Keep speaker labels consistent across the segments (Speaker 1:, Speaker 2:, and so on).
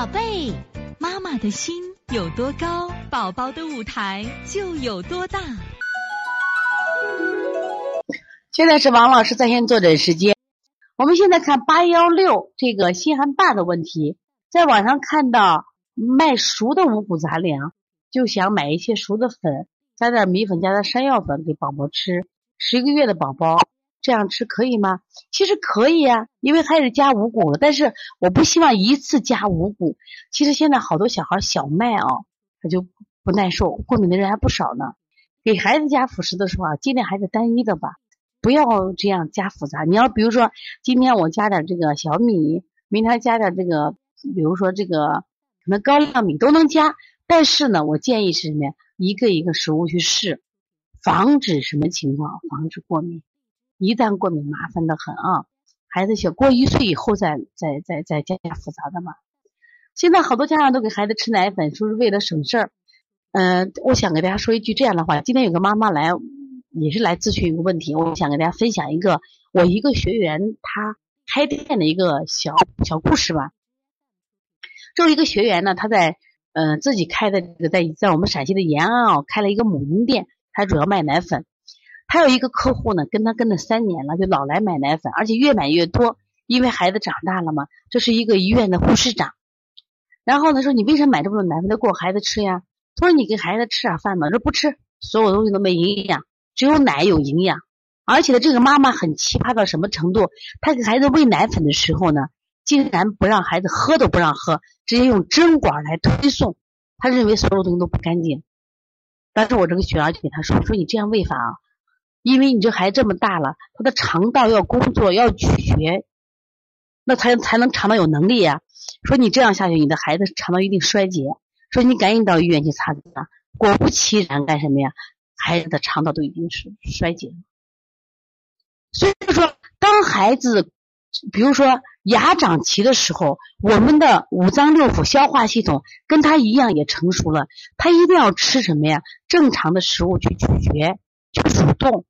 Speaker 1: 宝贝，妈妈的心有多高，宝宝的舞台就有多大。
Speaker 2: 现在是王老师在线坐诊时间。我们现在看八幺六这个心寒爸的问题，在网上看到卖熟的五谷杂粮，就想买一些熟的粉，加点米粉，加点山药粉给宝宝吃。十个月的宝宝这样吃可以吗？其实可以呀，因为还是加五谷了。但是我不希望一次加五谷。其实现在好多小孩小麦啊，他就不耐受，过敏的人还不少呢。给孩子加辅食的时候啊，尽量还是单一的吧。不要这样加复杂。你要比如说，今天我加点这个小米，明天加点这个，比如说这个可能高粱米都能加。但是呢，我建议是什么呀？一个一个食物去试，防止什么情况？防止过敏。一旦过敏，麻烦的很啊！孩子小过一岁以后再再再再加加复杂的嘛。现在好多家长都给孩子吃奶粉，说是为了省事儿。嗯，我想给大家说一句这样的话：今天有个妈妈来。也是来咨询一个问题，我想给大家分享一个我一个学员他开店的一个小小故事吧。这一个学员呢，他在呃自己开的这个在在我们陕西的延安啊开了一个母婴店，他主要卖奶粉。还有一个客户呢，跟他跟了三年了，就老来买奶粉，而且越买越多，因为孩子长大了嘛。这是一个医院的护士长，然后他说：“你为什么买这么多奶粉都给我孩子吃呀？”他说：“你给孩子吃点饭吧。”说不吃，所有东西都没营养。只有奶有营养，而且呢，这个妈妈很奇葩到什么程度？她给孩子喂奶粉的时候呢，竟然不让孩子喝都不让喝，直接用针管来推送。他认为所有东西都不干净。当时我这个学员就给他说：“说你这样喂法啊，因为你这孩子这么大了，他的肠道要工作要咀嚼，那才才能肠道有能力呀。说你这样下去，你的孩子肠道一定衰竭。说你赶紧到医院去查查。果不其然，干什么呀？”孩子的肠道都已经是衰竭了，所以说，当孩子，比如说牙长齐的时候，我们的五脏六腑、消化系统跟他一样也成熟了，他一定要吃什么呀？正常的食物去咀嚼、去蠕动，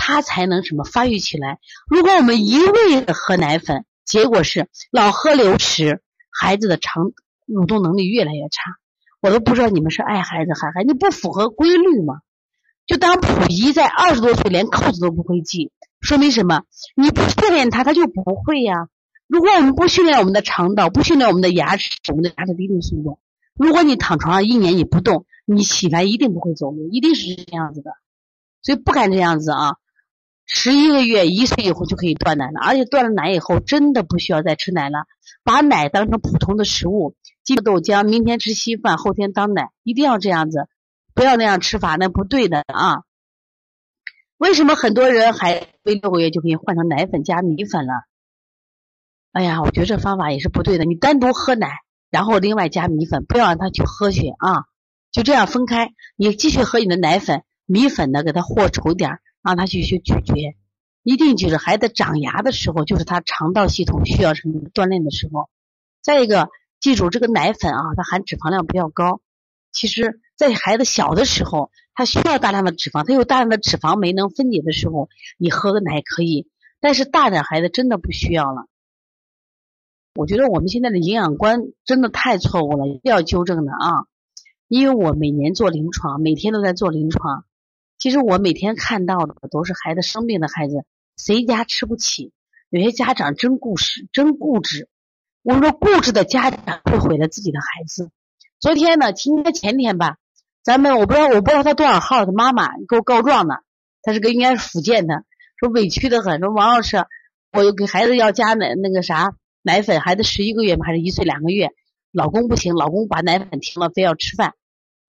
Speaker 2: 他才能什么发育起来。如果我们一味的喝奶粉，结果是老喝流食，孩子的肠蠕动能力越来越差。我都不知道你们是爱孩子还孩子，你不符合规律吗？就当溥仪在二十多岁连扣子都不会系，说明什么？你不训练他，他就不会呀。如果我们不训练我们的肠道，不训练我们的牙齿，我们的牙齿一定松动。如果你躺床上一年你不动，你起来一定不会走路，一定是这样子的。所以不敢这样子啊！十一个月、一岁以后就可以断奶了，而且断了奶以后真的不需要再吃奶了，把奶当成普通的食物，今豆浆，明天吃稀饭，后天当奶，一定要这样子。不要那样吃法，那不对的啊！为什么很多人还喂六个月就可以换成奶粉加米粉了？哎呀，我觉得这方法也是不对的。你单独喝奶，然后另外加米粉，不要让他去喝去啊！就这样分开，你继续喝你的奶粉，米粉呢给他和稠点儿，让他去去咀嚼。一定记住，孩子长牙的时候，就是他肠道系统需要什么锻炼的时候。再一个，记住这个奶粉啊，它含脂肪量比较高，其实。在孩子小的时候，他需要大量的脂肪，他有大量的脂肪没能分解的时候，你喝个奶可以。但是大点孩子真的不需要了。我觉得我们现在的营养观真的太错误了，一定要纠正的啊！因为我每年做临床，每天都在做临床。其实我每天看到的都是孩子生病的孩子，谁家吃不起？有些家长真固执，真固执。我们说固执的家长会毁了自己的孩子。昨天呢，今天前天吧。咱们我不知道，我不知道他多少号，他妈妈给我告状呢。他是个应该是福建的，说委屈的很，说王老师，我又给孩子要加奶那个啥奶粉，孩子十一个月嘛，还是一岁两个月，老公不行，老公把奶粉停了，非要吃饭，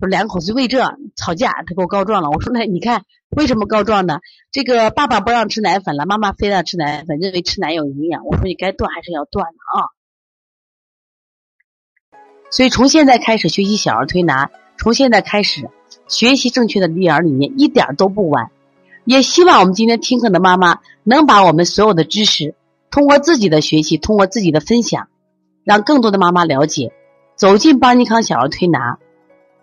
Speaker 2: 说两口子为这吵架，他给我告状了。我说那你看为什么告状呢？这个爸爸不让吃奶粉了，妈妈非让吃奶粉，认为吃奶有营养。我说你该断还是要断的啊。所以从现在开始学习小儿推拿。从现在开始学习正确的育儿理念一点都不晚，也希望我们今天听课的妈妈能把我们所有的知识通过自己的学习，通过自己的分享，让更多的妈妈了解，走进邦尼康小儿推拿，